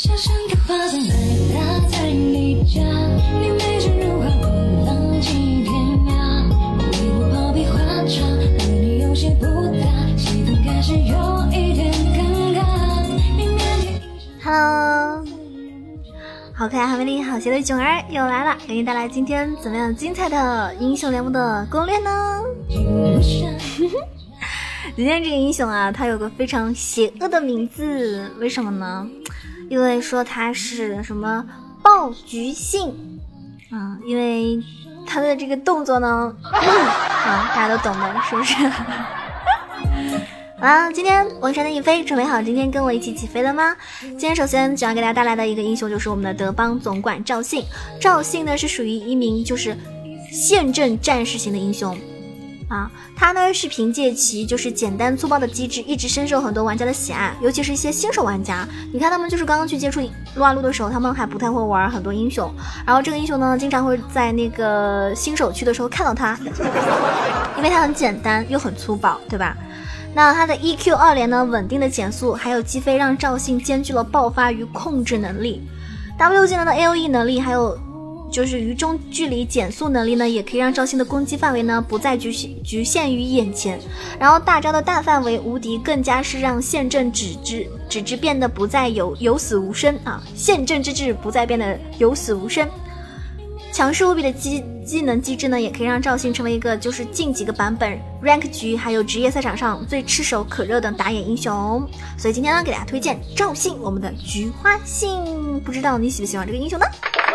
Hello，好可爱、好美丽、好邪的囧儿又来了，给你带来今天怎么样精彩的英雄联盟的攻略呢？今天这个英雄啊，他有个非常邪恶的名字，为什么呢？因为说他是什么暴菊性啊？因为他的这个动作呢，啊，大家都懂的，是不是？啊，今天王山的一飞准备好今天跟我一起起飞了吗？今天首先就要给大家带来的一个英雄就是我们的德邦总管赵信。赵信呢是属于一名就是宪政战士型的英雄。啊，他呢是凭借其就是简单粗暴的机制，一直深受很多玩家的喜爱，尤其是一些新手玩家。你看他们就是刚刚去接触撸啊撸的时候，他们还不太会玩很多英雄，然后这个英雄呢，经常会在那个新手区的时候看到他，因为他很简单又很粗暴，对吧？那他的 EQ 二连呢，稳定的减速，还有击飞，让赵信兼具了爆发与控制能力。W 技能的 AOE 能力，还有。就是于中距离减速能力呢，也可以让赵信的攻击范围呢不再局限局限于眼前。然后大招的大范围无敌，更加是让宪政之治之治变得不再有有死无生啊！宪政之治不再变得有死无生。强势无比的技技能机制呢，也可以让赵信成为一个就是近几个版本 rank 局还有职业赛场上最炙手可热的打野英雄。所以今天呢，给大家推荐赵信，我们的菊花信。不知道你喜不喜欢这个英雄呢？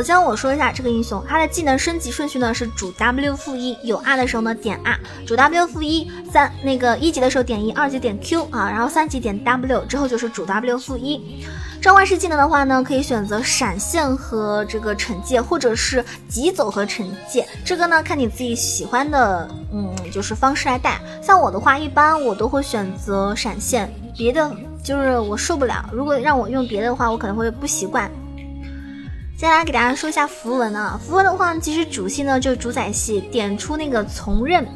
首先我说一下这个英雄，他的技能升级顺序呢是主 W 负一，有 R 的时候呢点 R，主 W 负一三那个一级的时候点一，二级点 Q 啊，然后三级点 W 之后就是主 W 负一。召唤师技能的话呢，可以选择闪现和这个惩戒，或者是疾走和惩戒，这个呢看你自己喜欢的，嗯，就是方式来带。像我的话，一般我都会选择闪现，别的就是我受不了。如果让我用别的话，我可能会不习惯。接下来给大家说一下符文啊，符文的话，其实主系呢就是主宰系点出那个从刃，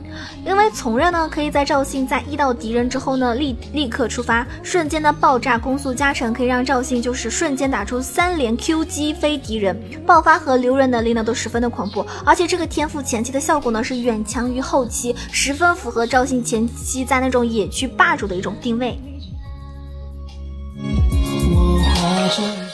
因为从刃呢可以在赵信在遇到敌人之后呢立立刻出发，瞬间的爆炸攻速加成，可以让赵信就是瞬间打出三连 Q 击飞敌人，爆发和留人能力呢都十分的恐怖，而且这个天赋前期的效果呢是远强于后期，十分符合赵信前期在那种野区霸主的一种定位。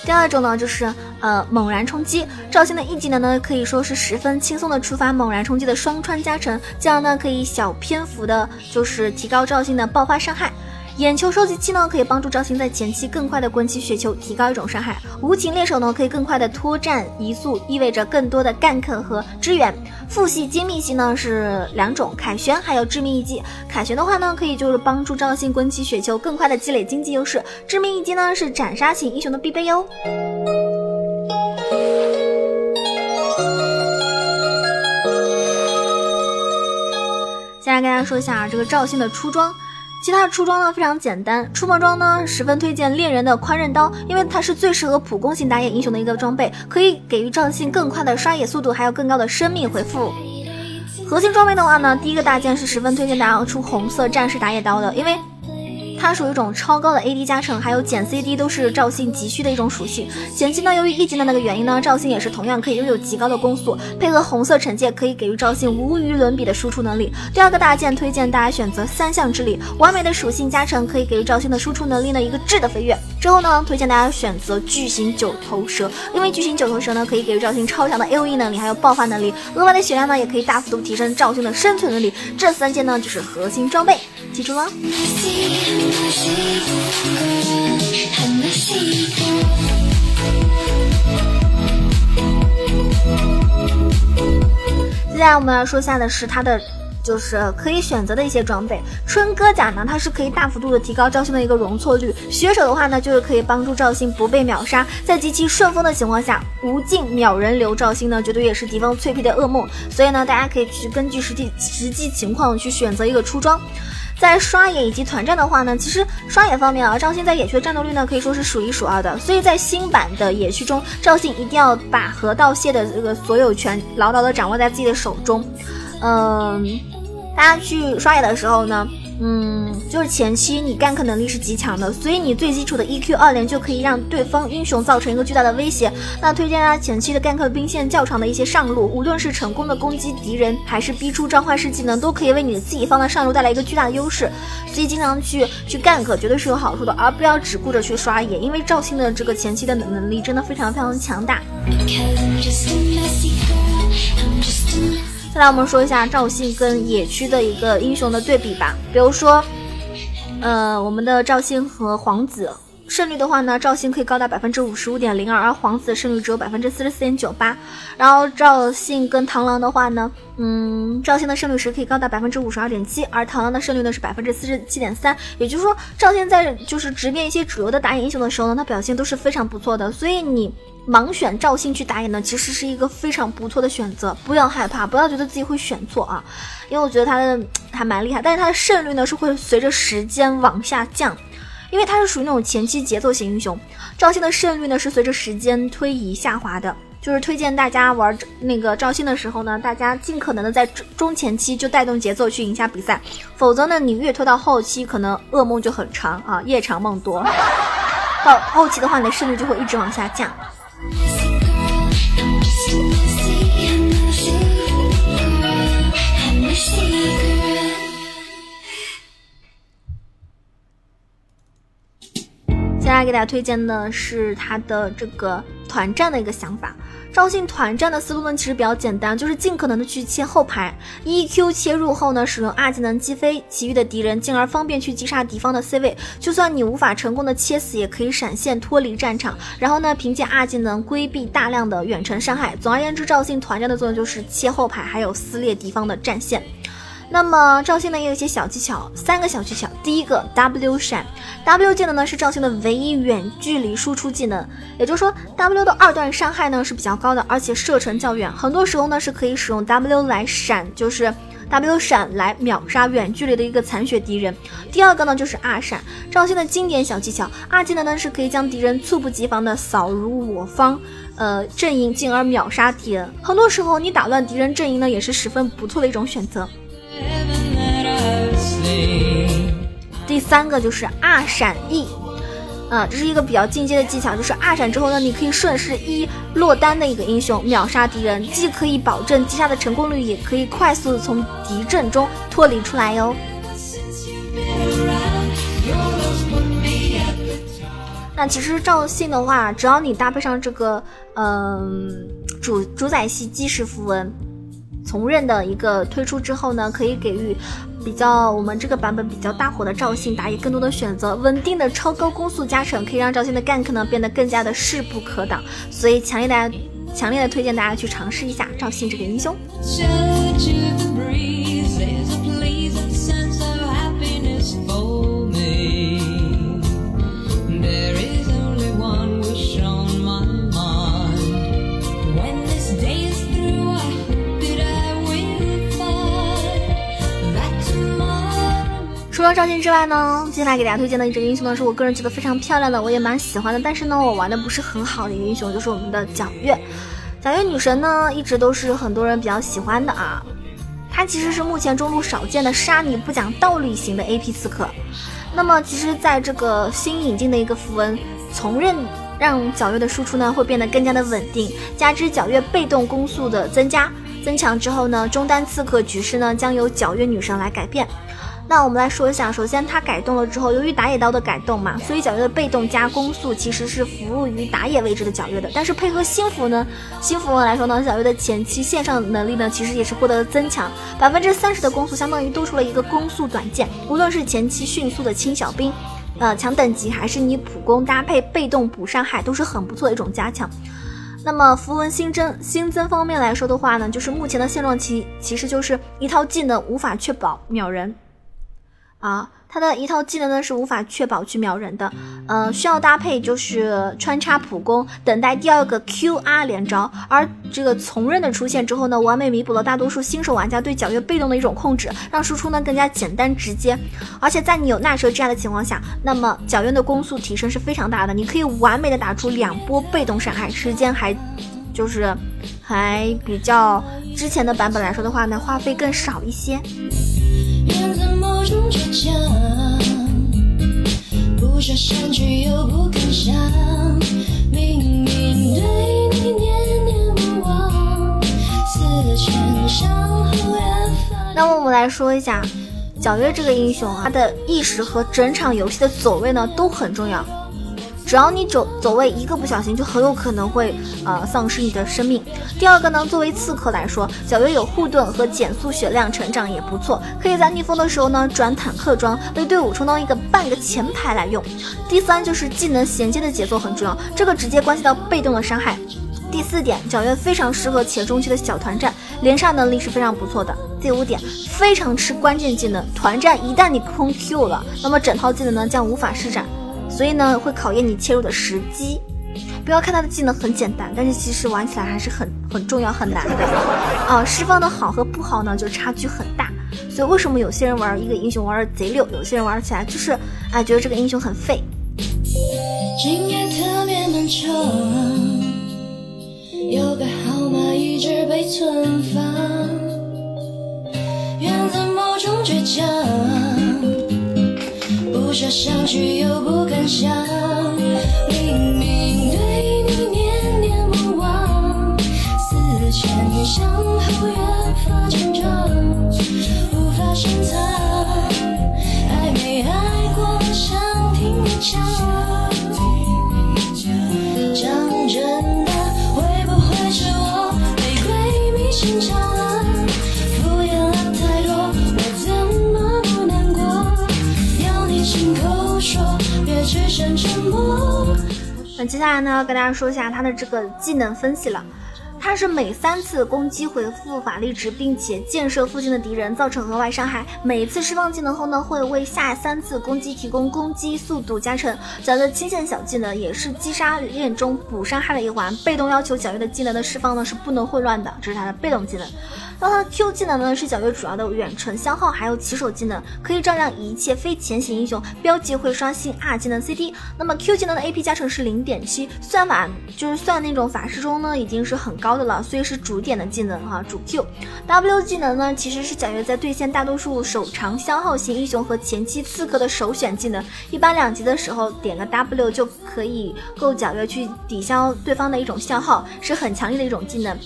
第二种呢，就是呃猛然冲击，赵信的一技能呢，可以说是十分轻松的触发猛然冲击的双穿加成，这样呢可以小篇幅的，就是提高赵信的爆发伤害。眼球收集器呢，可以帮助赵信在前期更快的滚起雪球，提高一种伤害。无情猎手呢，可以更快的脱战移速，意味着更多的 gank 和支援。副系精密系呢是两种，凯旋还有致命一击。凯旋的话呢，可以就是帮助赵信滚起雪球，更快的积累经济优势。致命一击呢是斩杀型英雄的必备哟。先来跟大家说一下，这个赵信的出装。其他的出装呢非常简单，出门装呢十分推荐猎人的宽刃刀，因为它是最适合普攻型打野英雄的一个装备，可以给予赵信更快的刷野速度，还有更高的生命回复。核心装备的话呢，第一个大件是十分推荐大家出红色战士打野刀的，因为。它属于一种超高的 AD 加成，还有减 CD 都是赵信急需的一种属性。前期呢，由于一技能那个原因呢，赵信也是同样可以拥有极高的攻速，配合红色惩戒，可以给予赵信无与伦比的输出能力。第二个大件推荐大家选择三项之力，完美的属性加成，可以给予赵信的输出能力呢一个质的飞跃。之后呢，推荐大家选择巨型九头蛇，因为巨型九头蛇呢可以给予赵信超强的 AOE 能力，还有爆发能力，额外的血量呢也可以大幅度提升赵信的生存能力。这三件呢就是核心装备，记住了。接下来我们来说下的是它的，就是可以选择的一些装备。春哥甲呢，它是可以大幅度的提高赵信的一个容错率；血手的话呢，就是可以帮助赵信不被秒杀，在极其顺风的情况下，无尽秒人流赵信呢，绝对也是敌方脆皮的噩梦。所以呢，大家可以去根据实际实际情况去选择一个出装。在刷野以及团战的话呢，其实刷野方面啊，赵信在野区的战斗力呢可以说是数一数二的。所以在新版的野区中，赵信一定要把河道蟹的这个所有权牢牢的掌握在自己的手中。嗯，大家去刷野的时候呢。嗯，就是前期你 gank 能力是极强的，所以你最基础的 EQ 二连就可以让对方英雄造成一个巨大的威胁。那推荐大家前期的 gank 兵线较长的一些上路，无论是成功的攻击敌人，还是逼出召唤师技能，都可以为你的自己方的上路带来一个巨大的优势。所以经常去去 gank 绝对是有好处的，而不要只顾着去刷野，因为赵信的这个前期的能力真的非常非常强大。来，我们说一下赵信跟野区的一个英雄的对比吧。比如说，呃，我们的赵信和皇子。胜率的话呢，赵信可以高达百分之五十五点零二，而皇子的胜率只有百分之四十四点九八。然后赵信跟螳螂的话呢，嗯，赵信的胜率是可以高达百分之五十二点七，而螳螂的胜率呢是百分之四十七点三。也就是说，赵信在就是直面一些主流的打野英雄的时候呢，他表现都是非常不错的。所以你盲选赵信去打野呢，其实是一个非常不错的选择。不要害怕，不要觉得自己会选错啊，因为我觉得他的还蛮厉害，但是他的胜率呢是会随着时间往下降。因为他是属于那种前期节奏型英雄，赵信的胜率呢是随着时间推移下滑的。就是推荐大家玩那个赵信的时候呢，大家尽可能的在中前期就带动节奏去赢下比赛，否则呢你越拖到后期，可能噩梦就很长啊，夜长梦多。到后期的话，你的胜率就会一直往下降。来给大家推荐的是他的这个团战的一个想法。赵信团战的思路呢，其实比较简单，就是尽可能的去切后排，E Q 切入后呢，使用二技能击飞其余的敌人，进而方便去击杀敌方的 C 位。就算你无法成功的切死，也可以闪现脱离战场，然后呢，凭借二技能规避大量的远程伤害。总而言之，赵信团战的作用就是切后排，还有撕裂敌方的战线。那么赵信呢也有一些小技巧，三个小技巧。第一个 W 闪，W 技能呢是赵信的唯一远距离输出技能，也就是说 W 的二段伤害呢是比较高的，而且射程较远，很多时候呢是可以使用 W 来闪，就是 W 闪来秒杀远距离的一个残血敌人。第二个呢就是 R 闪，赵信的经典小技巧，R 技能呢是可以将敌人猝不及防的扫入我方呃阵营，进而秒杀敌人。很多时候你打乱敌人阵营呢也是十分不错的一种选择。第三个就是二闪 E，啊，这是一个比较进阶的技巧，就是二闪之后呢，你可以顺势一落单的一个英雄秒杀敌人，既可以保证击杀的成功率，也可以快速的从敌阵中脱离出来哟。那其实赵信的话，只要你搭配上这个，嗯，主主宰系基石符文。从刃的一个推出之后呢，可以给予比较我们这个版本比较大火的赵信打野更多的选择，稳定的超高攻速加成可以让赵信的 gank 呢变得更加的势不可挡，所以强烈大家强烈的推荐大家去尝试一下赵信这个英雄。了赵信之外呢，接下来给大家推荐的一只英雄呢，是我个人觉得非常漂亮的，我也蛮喜欢的。但是呢，我玩的不是很好的一个英雄，就是我们的皎月。皎月女神呢，一直都是很多人比较喜欢的啊。她其实是目前中路少见的杀你不讲道理型的 AP 刺客。那么，其实在这个新引进的一个符文从刃，让皎月的输出呢会变得更加的稳定。加之皎月被动攻速的增加增强之后呢，中单刺客局势呢将由皎月女神来改变。那我们来说一下，首先它改动了之后，由于打野刀的改动嘛，所以皎月的被动加攻速其实是服务于打野位置的皎月的。但是配合新符呢，新符文来说呢，皎月的前期线上能力呢，其实也是获得了增强，百分之三十的攻速，相当于多出了一个攻速短剑。无论是前期迅速的清小兵，呃，抢等级，还是你普攻搭配被动补伤害，都是很不错的一种加强。那么符文新增新增方面来说的话呢，就是目前的现状其其实就是一套技能无法确保秒人。啊，他的一套技能呢是无法确保去秒人的，呃，需要搭配就是穿插普攻，等待第二个 QR 连招。而这个从刃的出现之后呢，完美弥补了大多数新手玩家对皎月被动的一种控制，让输出呢更加简单直接。而且在你有纳蛇之爱的情况下，那么皎月的攻速提升是非常大的，你可以完美的打出两波被动伤害，时间还就是还比较之前的版本来说的话呢，花费更少一些。倔强那么我们来说一下皎月这个英雄啊，他的意识和整场游戏的走位呢都很重要。只要你走走位一个不小心，就很有可能会呃丧失你的生命。第二个呢，作为刺客来说，皎月有护盾和减速血量成长也不错，可以在逆风的时候呢转坦克装，为队伍充当一个半个前排来用。第三就是技能衔接的节奏很重要，这个直接关系到被动的伤害。第四点，皎月非常适合前中期的小团战，连杀能力是非常不错的。第五点，非常吃关键技能，团战一旦你空 Q 了，那么整套技能呢将无法施展。所以呢，会考验你切入的时机。不要看他的技能很简单，但是其实玩起来还是很很重要、很难的啊！释放的好和不好呢，就差距很大。所以为什么有些人玩一个英雄玩的贼溜，有些人玩起来就是哎觉得这个英雄很废。今夜特别漫长，有个号码一直被存放，原来某种倔强。不舍相聚又不想。那接下来呢，跟大家说一下他的这个技能分析了。他是每三次攻击回复法力值，并且建设附近的敌人，造成额外伤害。每一次释放技能后呢，会为下三次攻击提供攻击速度加成。皎月清线小技能也是击杀链中补伤害的一环。被动要求皎月的技能的释放呢是不能混乱的，这是他的被动技能。那他的 Q 技能呢是皎月主要的远程消耗，还有起手技能，可以照亮一切非前行英雄。标记会刷新 R 技能 CD。那么 Q 技能的 AP 加成是零点七，算法就是算那种法师中呢已经是很高。的了，所以是主点的技能哈，主 Q。W 技能呢，其实是皎月在对线大多数手长消耗型英雄和前期刺客的首选技能。一般两级的时候点个 W 就可以够皎月去抵消对方的一种消耗，是很强力的一种技能。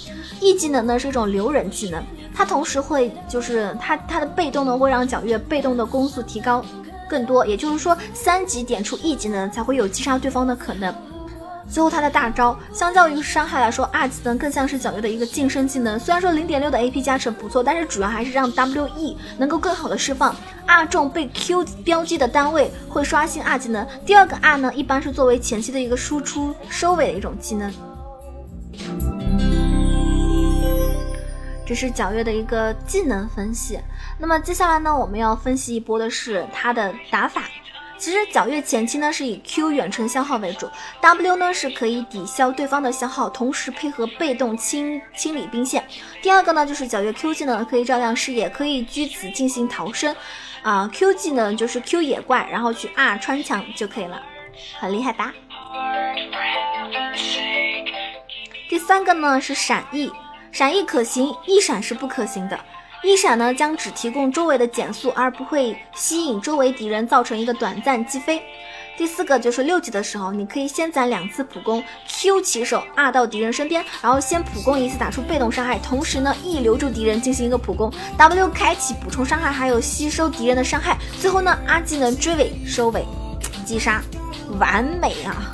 E 技能呢是一种留人技能，它同时会就是它它的被动呢会让皎月被动的攻速提高更多，也就是说三级点出 E 技能才会有击杀对方的可能。最后，他的大招相较于伤害来说，R 技能更像是皎月的一个晋升技能。虽然说零点六的 AP 加成不错，但是主要还是让 WE 能够更好的释放 R 中被 Q 标记的单位会刷新二技能。第二个 R 呢，一般是作为前期的一个输出收尾的一种技能。这是皎月的一个技能分析。那么接下来呢，我们要分析一波的是他的打法。其实皎月前期呢是以 Q 远程消耗为主，W 呢是可以抵消对方的消耗，同时配合被动清清理兵线。第二个呢就是皎月 Q 技能可以照亮视野，可以据此进行逃生。啊，Q 技能就是 Q 野怪，然后去 R 穿墙就可以了，很厉害吧？第三个呢是闪翼，闪翼可行，一闪是不可行的。一闪呢，将只提供周围的减速，而不会吸引周围敌人，造成一个短暂击飞。第四个就是六级的时候，你可以先攒两次普攻，Q 起手 R 到敌人身边，然后先普攻一次，打出被动伤害，同时呢 E 留住敌人进行一个普攻，W 开启补充伤害，还有吸收敌人的伤害，最后呢 R 技能追尾收尾击杀，完美啊！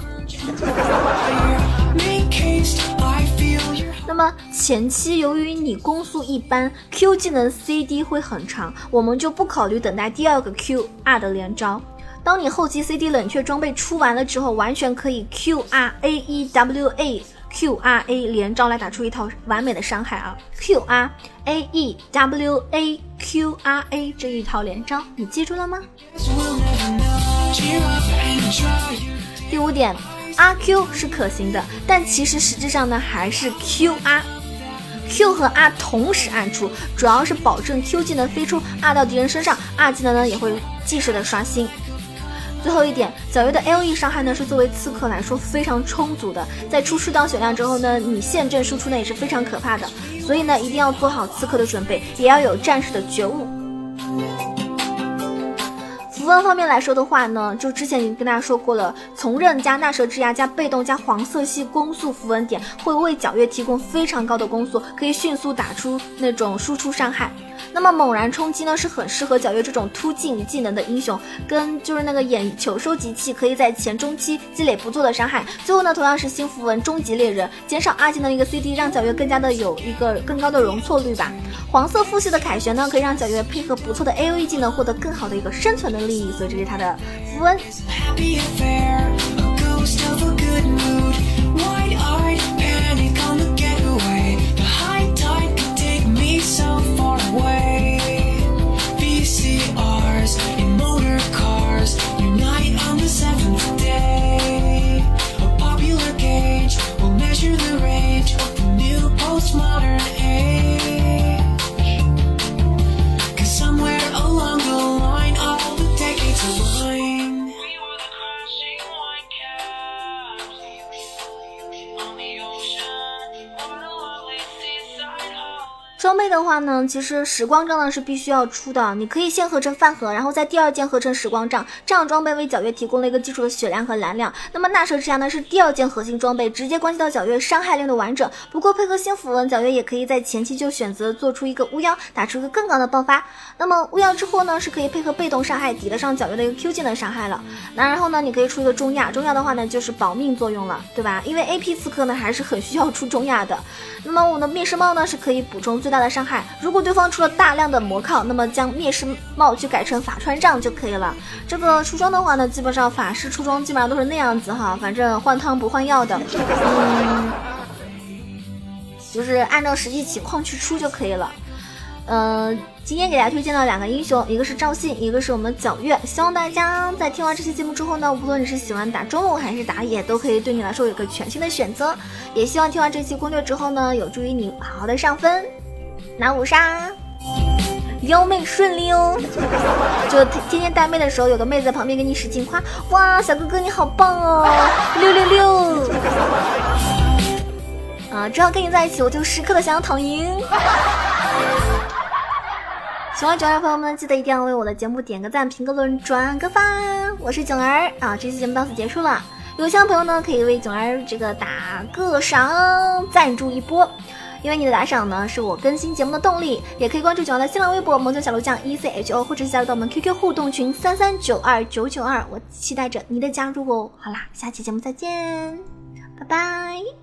那么前期由于你攻速一般，Q 技能 CD 会很长，我们就不考虑等待第二个 Q R 的连招。当你后期 CD 冷却装备出完了之后，完全可以 Q R A E W A Q R A 连招来打出一套完美的伤害啊！Q R A E W A Q R A 这一套连招，你记住了吗？第五点，阿 Q 是可行的，但其实实质上呢还是 Q R。Q 和 R 同时按出，主要是保证 Q 技能飞出 R 到敌人身上，R 技能呢也会即时的刷新。最后一点，皎月的 L E 伤害呢是作为刺客来说非常充足的，在出世道血量之后呢，你现阵输出呢也是非常可怕的，所以呢一定要做好刺客的准备，也要有战士的觉悟。符文方面来说的话呢，就之前已经跟大家说过了，从刃加纳蛇之牙加被动加黄色系攻速符文点，会为皎月提供非常高的攻速，可以迅速打出那种输出伤害。那么猛然冲击呢，是很适合皎月这种突进技能的英雄，跟就是那个眼球收集器，可以在前中期积累不错的伤害。最后呢，同样是新符文终极猎人，减少二技能一个 CD，让皎月更加的有一个更高的容错率吧。黄色副系的凯旋呢，可以让皎月配合不错的 AOE 技能，获得更好的一个生存的利益，所以这是他的符文。话呢，其实时光杖呢是必须要出的。你可以先合成饭盒，然后在第二件合成时光杖，这样装备为皎月提供了一个基础的血量和蓝量。那么纳蛇之牙呢是第二件核心装备，直接关系到皎月伤害链的完整。不过配合新符文，皎月也可以在前期就选择做出一个巫妖，打出一个更高的爆发。那么巫妖之后呢，是可以配合被动伤害抵得上皎月的一个 Q 技能伤害了。那然后呢，你可以出一个中亚，中亚的话呢就是保命作用了，对吧？因为 AP 刺客呢还是很需要出中亚的。那么我们的灭世帽呢是可以补充最大的伤害。如果对方出了大量的魔抗，那么将灭世帽去改成法穿杖就可以了。这个出装的话呢，基本上法师出装基本上都是那样子哈，反正换汤不换药的，嗯，就是按照实际情况去出就可以了。嗯，今天给大家推荐了两个英雄，一个是赵信，一个是我们皎月。希望大家在听完这期节目之后呢，无论你是喜欢打中路还是打野，都可以对你来说有个全新的选择。也希望听完这期攻略之后呢，有助于你好好的上分。拿五杀，撩妹顺利哦！就天天带妹的时候，有个妹子在旁边给你使劲夸，哇，小哥哥你好棒哦，六六六！啊，只要跟你在一起，我就时刻的想要躺赢。喜欢九儿的朋友们，记得一定要为我的节目点个赞、评个论、转个发。我是囧儿啊，这期节目到此结束了。有兴趣的朋友呢，可以为囧儿这个打个赏，赞助一波。因为你的打赏呢，是我更新节目的动力，也可以关注九幺的新浪微博“萌九小鹿酱 E C H O”，或者是加入到我们 QQ 互动群三三九二九九二，我期待着你的加入哦。好啦，下期节目再见，拜拜。